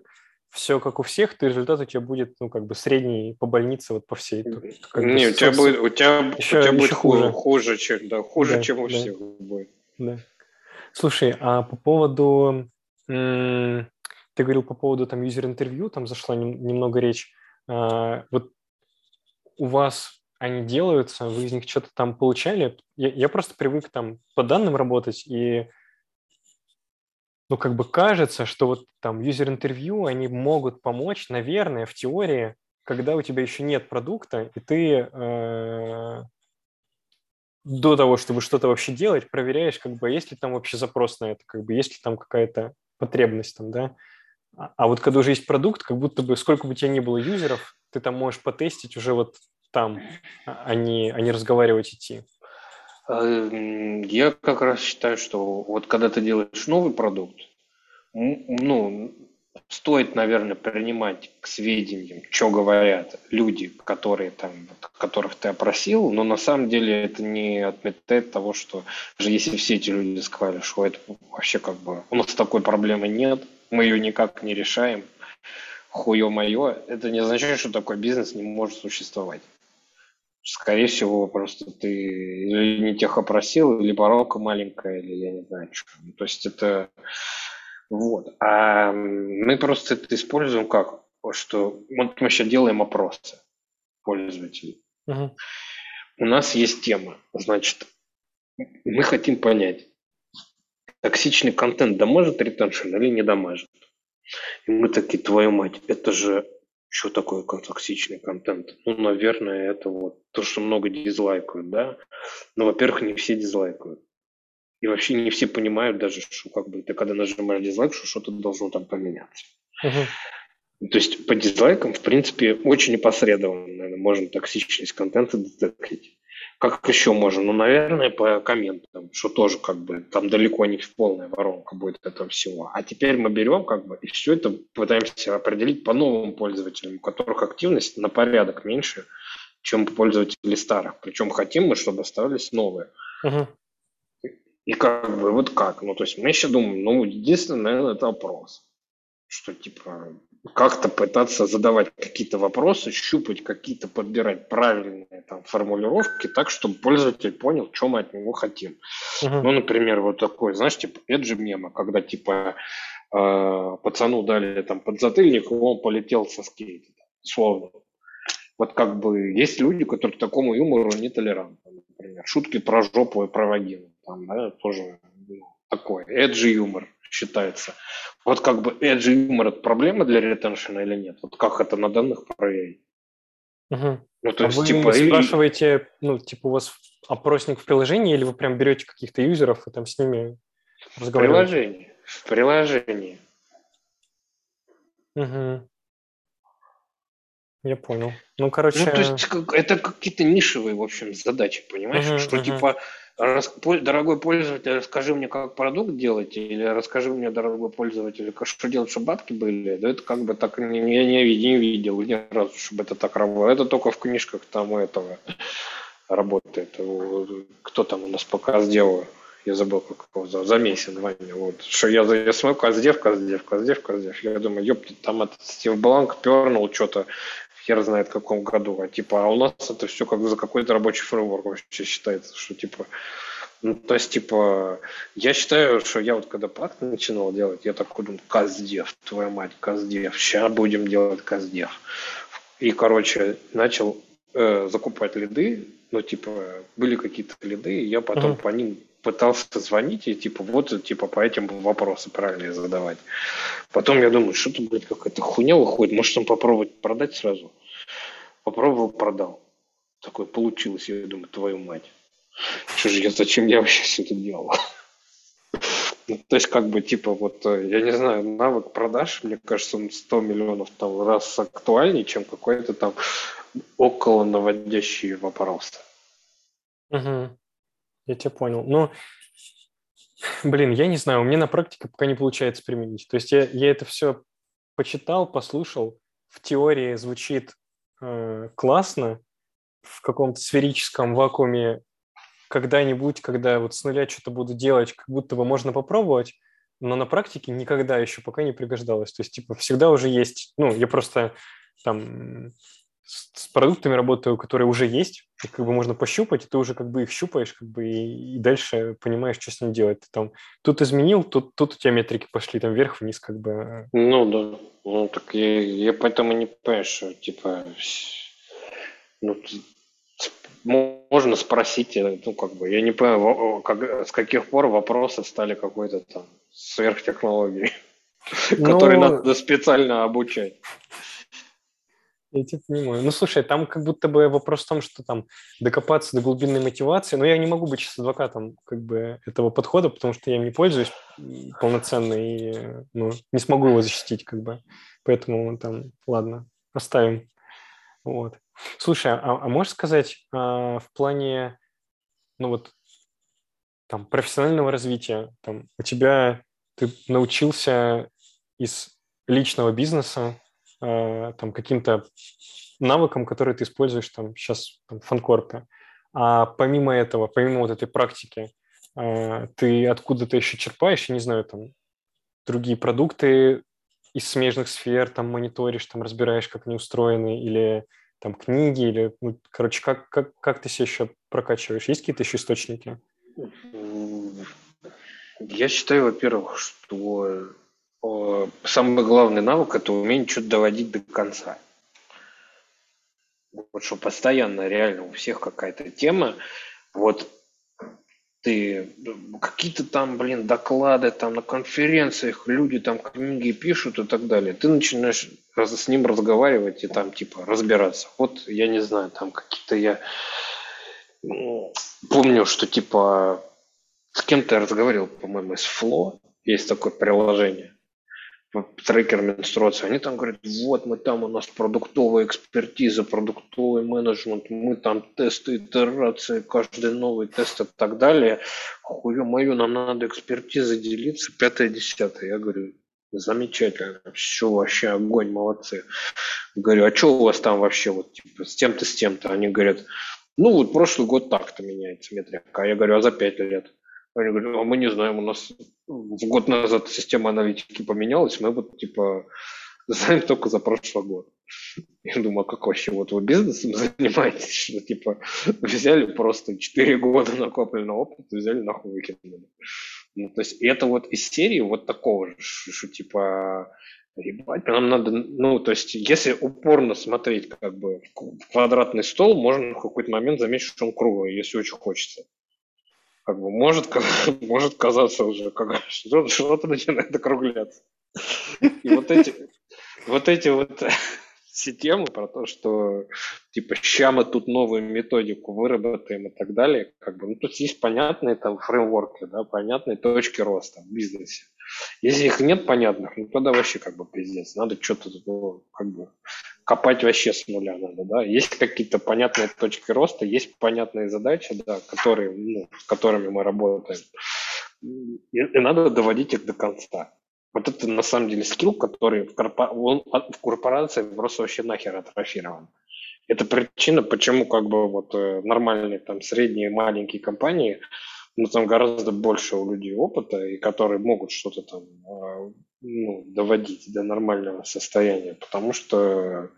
все как у всех, то результат у тебя будет, ну, как бы средний по больнице, вот по всей. Как Не, у тебя будет, у тебя, еще, у тебя будет хуже. хуже, чем, да, хуже, да, чем у да. всех будет. Да. Слушай, а по поводу, ты говорил по поводу там юзер-интервью, там зашла немного речь. А, вот у вас они делаются, вы из них что-то там получали. Я, я просто привык там по данным работать, и ну, как бы кажется, что вот там юзер-интервью, они могут помочь, наверное, в теории, когда у тебя еще нет продукта, и ты э, до того, чтобы что-то вообще делать, проверяешь, как бы, есть ли там вообще запрос на это, как бы, есть ли там какая-то потребность там, да. А, а вот когда уже есть продукт, как будто бы, сколько бы у тебя ни было юзеров, ты там можешь потестить уже вот там, а не, а не разговаривать идти? Эм, я как раз считаю, что вот когда ты делаешь новый продукт, ну, стоит, наверное, принимать к сведениям, что говорят люди, которые там, которых ты опросил, но на самом деле это не отметает того, что даже если все эти люди сказали, что это вообще как бы у нас такой проблемы нет, мы ее никак не решаем, хуе мое, это не означает, что такой бизнес не может существовать. скорее всего, просто ты или не тех опросил, или воровка маленькая, или я не знаю, что. То есть это вот. А мы просто это используем как? Что вот мы сейчас делаем опросы пользователей. Угу. У нас есть тема, значит, мы хотим понять, токсичный контент доможет ретеншн или не доможет. И мы такие, твою мать, это же что такое токсичный контент? Ну, наверное, это вот то, что много дизлайкают, да? Но, во-первых, не все дизлайкают. И вообще не все понимают даже, что как бы ты когда нажимаешь дизлайк, что что-то должно там поменяться. Uh-huh. То есть по дизлайкам, в принципе, очень непосредованно, наверное, можно токсичность контента детектить. Как еще можно? Ну, наверное, по комментам, что тоже как бы там далеко не полная воронка будет этого всего. А теперь мы берем как бы и все это пытаемся определить по новым пользователям, у которых активность на порядок меньше, чем пользователи старых. Причем хотим мы, чтобы оставались новые. Uh-huh. И как бы вот как? Ну, то есть мы еще думаем, ну, единственное, наверное, это опрос. Что типа как-то пытаться задавать какие-то вопросы, щупать какие-то, подбирать правильные там формулировки так, чтобы пользователь понял, что мы от него хотим. Uh-huh. Ну, например, вот такой, знаешь, типа, это же мема, когда типа э, пацану дали там подзатыльник, и он полетел со скейта, словно. Вот как бы есть люди, которые к такому юмору не толерантны, например. Шутки про жопу и про вагину. Там, да, тоже ну, такой эджи юмор считается. Вот как бы эджи юмор это проблема для ретеншена или нет? Вот как это на данных проверить? Угу. Ну, то а есть, вы типа, спрашиваете, ну, типа, у вас опросник в приложении, или вы прям берете каких-то юзеров и там с ними разговариваете? В приложении. В приложении. Угу. Я понял. Ну, короче... Ну, то есть это какие-то нишевые, в общем, задачи, понимаешь? Uh-huh, что uh-huh. типа, дорогой пользователь, расскажи мне, как продукт делать, или расскажи мне, дорогой пользователь, что делать, чтобы бабки были. Да это как бы так не, не, не, видел ни разу, чтобы это так работало. Это только в книжках там у этого работает. Кто там у нас пока сделал? я забыл, как его за, за месяц Ваня, вот, что я, я смотрю, Каздев, Каздев, Каздев, Каздев, я думаю, ёпта, там этот Стив Бланк пернул что-то, хер знает в каком году, а типа, а у нас это все как за какой-то рабочий фреймворк вообще считается, что типа, ну, то есть, типа, я считаю, что я вот когда пак начинал делать, я такой думаю, Каздев, твоя мать, Каздев, сейчас будем делать Каздев. И, короче, начал э, закупать лиды, ну, типа, были какие-то лиды, и я потом uh-huh. по ним пытался звонить и типа вот типа по этим вопросы правильно задавать. Потом я думаю, что-то, блядь, какая-то хуйня выходит, может там попробовать продать сразу. Попробовал, продал. Такое получилось, я думаю, твою мать. Что же я, зачем я вообще все это делал? Ну, то есть, как бы, типа, вот, э, я не знаю, навык продаж, мне кажется, он 100 миллионов там раз актуальнее, чем какой-то там около наводящий вопрос. Угу. Я тебя понял. Но, блин, я не знаю, у меня на практике пока не получается применить. То есть я, я это все почитал, послушал, в теории звучит э, классно, в каком-то сферическом вакууме когда-нибудь, когда вот с нуля что-то буду делать, как будто бы можно попробовать, но на практике никогда еще пока не пригождалось. То есть, типа, всегда уже есть, ну, я просто там с продуктами работаю, которые уже есть, их как бы можно пощупать, и ты уже как бы их щупаешь, как бы и, и дальше понимаешь, что с ним делать. Ты там тут изменил, тут, тут у тебя метрики пошли там вверх-вниз, как бы. Ну да, ну так я, я поэтому не понимаю, что типа ну, можно спросить, э, ну как бы, я не понимаю, как, с каких пор вопросы стали какой-то там сверхтехнологией, ну, которые надо специально обучать. Я тебя понимаю. Ну, слушай, там как будто бы вопрос в том, что там докопаться до глубинной мотивации, но я не могу быть сейчас адвокатом как бы этого подхода, потому что я им не пользуюсь полноценно и ну, не смогу его защитить как бы. Поэтому там, ладно, оставим. Вот. Слушай, а, а можешь сказать а, в плане, ну вот, там, профессионального развития, там, у тебя, ты научился из личного бизнеса там, каким-то навыкам, которые ты используешь там сейчас там, в фанкорпе. А помимо этого, помимо вот этой практики, э, ты откуда-то еще черпаешь, я не знаю, там, другие продукты из смежных сфер, там, мониторишь, там, разбираешь, как они устроены, или там книги или, ну, короче, как, как, как ты себя еще прокачиваешь? Есть какие-то еще источники? Я считаю, во-первых, что э, самый главный навык – это умение что-то доводить до конца. Вот что постоянно реально у всех какая-то тема. Вот ты какие-то там, блин, доклады там на конференциях, люди там книги пишут и так далее. Ты начинаешь с ним разговаривать и там типа разбираться. Вот я не знаю, там какие-то я помню, что типа с кем-то я разговаривал, по-моему, из Фло, есть такое приложение, трекер менструации, они там говорят, вот мы там, у нас продуктовая экспертиза, продуктовый менеджмент, мы там тесты, итерации, каждый новый тест и так далее. Хуё мою, нам надо экспертизой делиться, пятое, десятое. Я говорю, замечательно, все вообще огонь, молодцы. Говорю, а что у вас там вообще вот типа с тем-то, с тем-то? Они говорят, ну вот прошлый год так-то меняется метрика. А я говорю, а за пять лет? Они говорят, а мы не знаем, у нас год назад система аналитики поменялась, мы вот типа знаем только за прошлый год. Я думаю, а как вообще вот вы бизнесом занимаетесь, что типа взяли просто 4 года накопленного опыта, взяли нахуй выкинули. Ну, то есть это вот из серии вот такого же, что типа Ебать, нам надо, ну, то есть, если упорно смотреть как бы в квадратный стол, можно в какой-то момент заметить, что он круглый, если очень хочется как бы может, может казаться уже, как что-то, что начинает округляться. И вот эти, вот эти вот все темы про то, что типа ща мы тут новую методику выработаем и так далее, как бы, ну тут есть понятные там фреймворки, да, понятные точки роста в бизнесе. Если их нет понятных, ну тогда вообще как бы пиздец. Надо что-то ну, как бы копать вообще с нуля надо, да. Есть какие-то понятные точки роста, есть понятные задачи, да, которые, ну, с которыми мы работаем. И, и надо доводить их до конца. Вот это на самом деле скилл, который в, корпо... он в корпорации просто вообще нахер атрофирован. Это причина, почему как бы вот э, нормальные там средние маленькие компании но там гораздо больше у людей опыта, и которые могут что-то там а, ну, доводить до нормального состояния, потому что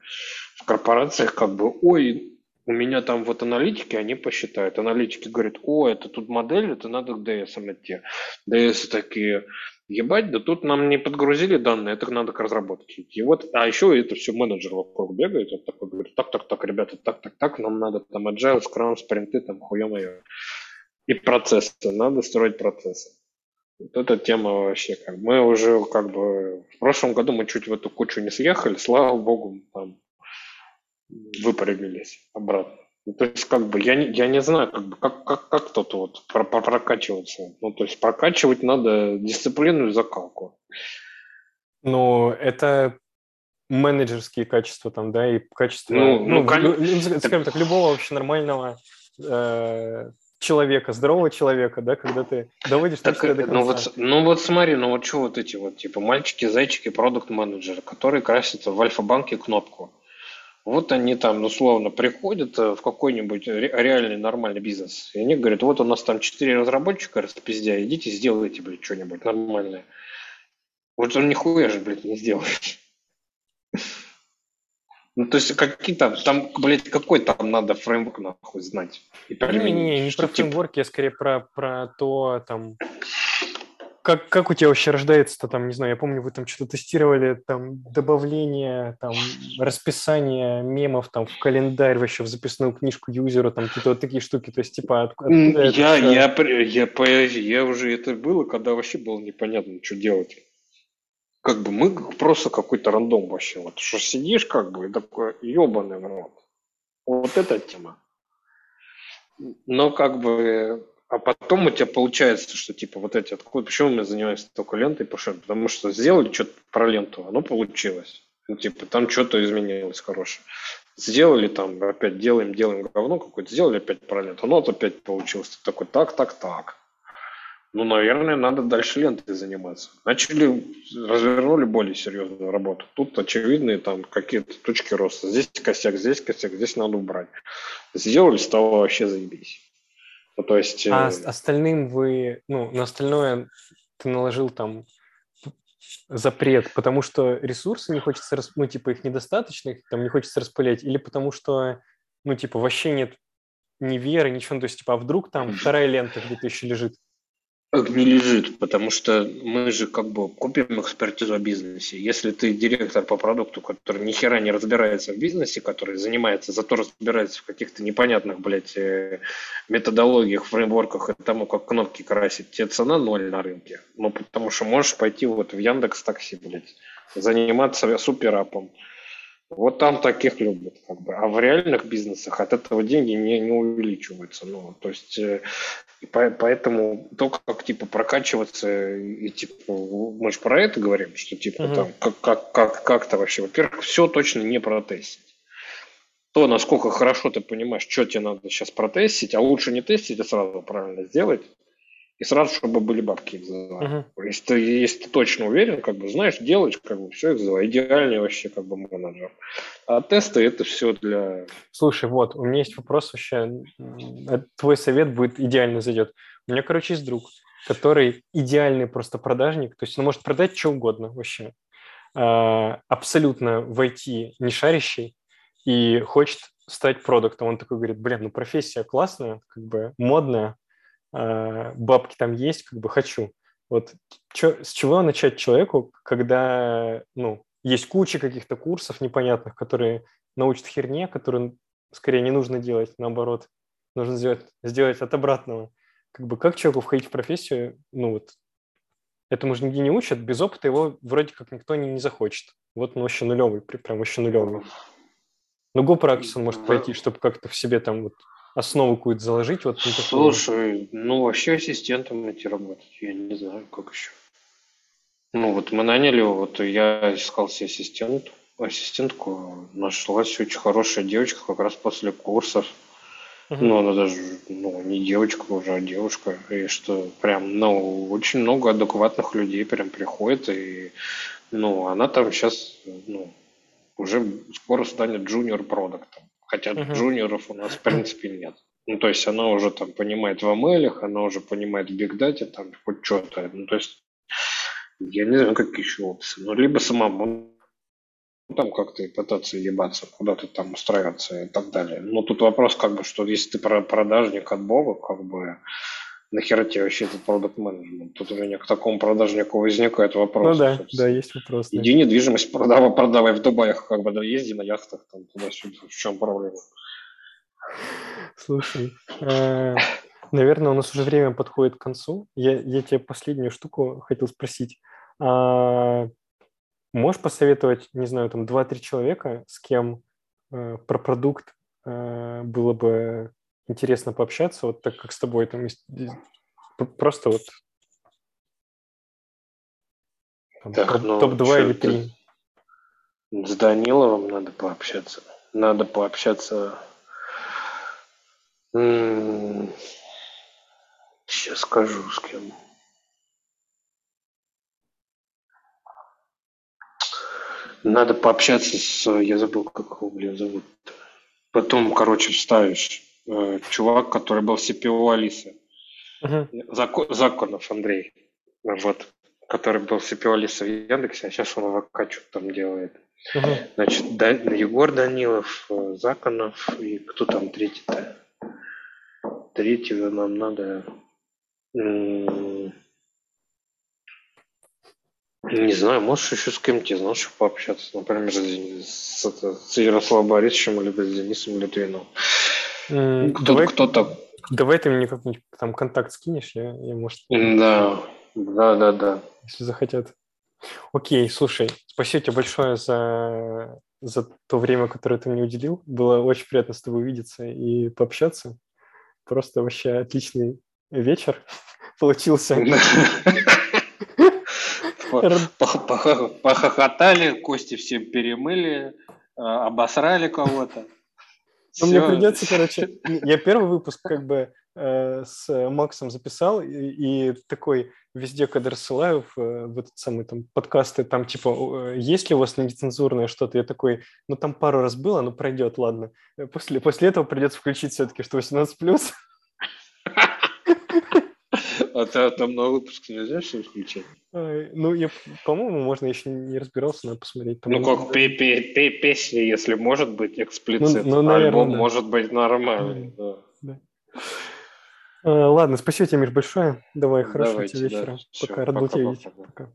в корпорациях как бы, ой, у меня там вот аналитики, они посчитают. Аналитики говорят, о, это тут модель, это надо к DS идти. DS такие, ебать, да тут нам не подгрузили данные, это надо к разработке идти. Вот, а еще это все менеджер вокруг бегает, он такой говорит, так, так, так, ребята, так, так, так, нам надо там agile, scrum, спринты, там, хуя мое и процессы. Надо строить процессы. Вот эта тема вообще как мы уже как бы в прошлом году мы чуть в эту кучу не съехали, слава богу, там выпрямились обратно. Ну, то есть как бы я не, я не знаю, как, бы, как, как, как тут вот про, про, прокачиваться. Ну, то есть прокачивать надо дисциплину и закалку. Ну, это менеджерские качества там, да, и качество, ну, ну, ну, ну, ну скажем так, любого вообще нормального э, человека, здорового человека, да, когда ты доводишь так, до конца. Ну вот, ну вот смотри, ну вот что вот эти вот, типа, мальчики, зайчики, продукт-менеджеры, которые красят в Альфа-банке кнопку. Вот они там, условно, приходят э, в какой-нибудь реальный нормальный бизнес, и они говорят, вот у нас там четыре разработчика распиздя, идите сделайте, блядь, что-нибудь нормальное. Вот он нихуя же, блядь, не сделает. Ну, то есть какие там, там, блядь, какой там надо фреймворк нахуй знать? И не, не, не, не про типа... фреймворк, я скорее про, про то, там, как, как у тебя вообще рождается-то там, не знаю, я помню, вы там что-то тестировали, там, добавление, там, расписание мемов там в календарь, вообще в записную книжку юзера, там, какие-то вот такие штуки, то есть, типа, от, я, я, я, я, я, я уже, это было, когда вообще было непонятно, что делать как бы мы просто какой-то рандом вообще. Вот что сидишь как бы и такой ебаный в рот. Вот эта тема. Но как бы а потом у тебя получается, что типа вот эти откуда, почему мы занимаемся только лентой пушем? Потому что сделали что-то про ленту, оно получилось. Ну, типа, там что-то изменилось хорошее. Сделали там, опять делаем, делаем говно какое-то, сделали опять про ленту, оно опять получилось. Ты такой, так, так, так. Ну, наверное, надо дальше лентой заниматься. Начали, развернули более серьезную работу. Тут очевидные там какие-то точки роста. Здесь косяк, здесь косяк, здесь надо убрать. Сделали, стало вообще заебись. Ну, то есть... А э... остальным вы, ну, на остальное ты наложил там запрет, потому что ресурсы не хочется, ну, типа, их недостаточно, их там не хочется распылять, или потому что, ну, типа, вообще нет ни веры, ничего, ну, то есть, типа, а вдруг там вторая лента где-то еще лежит? Не лежит, потому что мы же как бы купим экспертизу о бизнесе. Если ты директор по продукту, который ни хера не разбирается в бизнесе, который занимается, зато разбирается в каких-то непонятных, блядь, э, методологиях, фреймворках и тому, как кнопки красить, тебе цена ноль на рынке. Ну, потому что можешь пойти вот в Яндекс Такси, блядь, заниматься суперапом. Вот там таких любят, как бы. А в реальных бизнесах от этого деньги не, не увеличиваются. Ну, то есть, э, поэтому то, как типа прокачиваться и типа мы же про это говорим, что типа uh-huh. там как, как, как, как-то вообще, во-первых, все точно не протестить. То, насколько хорошо ты понимаешь, что тебе надо сейчас протестить, а лучше не тестить, а сразу правильно сделать и сразу, чтобы были бабки их Uh-huh. Если, ты, если ты точно уверен, как бы знаешь, делаешь, как бы все их вызывай. Идеальный вообще как бы менеджер. А тесты это все для... Слушай, вот, у меня есть вопрос вообще. Твой совет будет идеально зайдет. У меня, короче, есть друг, который идеальный просто продажник. То есть он может продать что угодно вообще. А, абсолютно в IT не шарящий и хочет стать продуктом. Он такой говорит, блин, ну профессия классная, как бы модная, бабки там есть, как бы хочу. Вот чё, с чего начать человеку, когда, ну, есть куча каких-то курсов непонятных, которые научат херне, которые скорее не нужно делать, наоборот, нужно сделать, сделать от обратного. Как бы как человеку входить в профессию, ну вот, этому же нигде не учат, без опыта его вроде как никто не, не захочет. Вот он вообще нулевый, прям вообще нулевый. Ну, GoPractice он может пойти, чтобы как-то в себе там вот основу какую-то заложить? Вот Слушай, ну вообще ассистентом идти работать, я не знаю, как еще. Ну вот мы наняли, вот я искал себе ассистент, ассистентку, нашлась очень хорошая девочка как раз после курсов. Uh-huh. Ну, она даже, ну, не девочка уже, а девушка. И что прям, ну, очень много адекватных людей прям приходит. И, ну, она там сейчас, ну, уже скоро станет джуниор продуктом. Хотя uh-huh. джуниоров у нас в принципе нет. Ну, то есть она уже там понимает в ML, она уже понимает в Big Data, там хоть что-то. Ну, то есть я не знаю, какие еще опции. Ну, либо самому там как-то пытаться ебаться, куда-то там устраиваться и так далее. Но тут вопрос как бы, что если ты продажник от Бога, как бы нахера тебе вообще этот продукт менеджмент? Тут у меня к такому продажнику возникает вопрос. Ну да, собственно. да, есть вопрос. Да. Иди недвижимость продавай, продавай в Дубаях, как бы, да, езди на яхтах там туда-сюда. В чем проблема? Слушай, э, наверное, у нас уже время подходит к концу. Я, я тебе последнюю штуку хотел спросить. А, можешь посоветовать, не знаю, там 2-3 человека, с кем э, про продукт э, было бы интересно пообщаться, вот так как с тобой там просто вот там, так, топ, ну, топ-2 или 3. С Даниловым надо пообщаться. Надо пообщаться. Сейчас скажу с кем. Надо пообщаться с... Я забыл, как его, блин, зовут. Потом, короче, вставишь. Э, чувак, который был CPO Алисы. Uh-huh. Зак- Законов Андрей. Вот. Который был CPO Алисы в Яндексе, а сейчас он в ВК что-то там делает. Uh-huh. Значит, да, Егор Данилов, э, Законов и кто там третий-то? Третьего нам надо... Не знаю, можешь еще с кем-то из наших пообщаться, например, с, с, с Ярославом Борисовичем или с Денисом Литвиновым. Кто, давай, кто-то... Давай ты мне как-нибудь там контакт скинешь, я, я может... Да, да, да, да. Если захотят. Окей, слушай, спасибо тебе большое за, за то время, которое ты мне уделил. Было очень приятно с тобой увидеться и пообщаться. Просто вообще отличный вечер получился. Похохотали, кости все перемыли, а, обосрали кого-то. Ну, мне придется, короче, я первый выпуск как бы э, с Максом записал, и, и такой везде, когда рассылаю в, э, в этот самый там подкасты, там типа, есть ли у вас нецензурное что-то? Я такой, ну там пару раз было, ну пройдет, ладно. После, после этого придется включить все-таки, что 18+. А ты там на выпуск нельзя все включать? Ну, я, по-моему, можно еще не разбирался, надо посмотреть. Ну, как песни, если может быть эксплицит, ну, ну, альбом может быть нормальный. Ладно, спасибо тебе, Миш, большое. Давай, хорошего тебе вечера. Пока, рад был тебя видеть. Пока.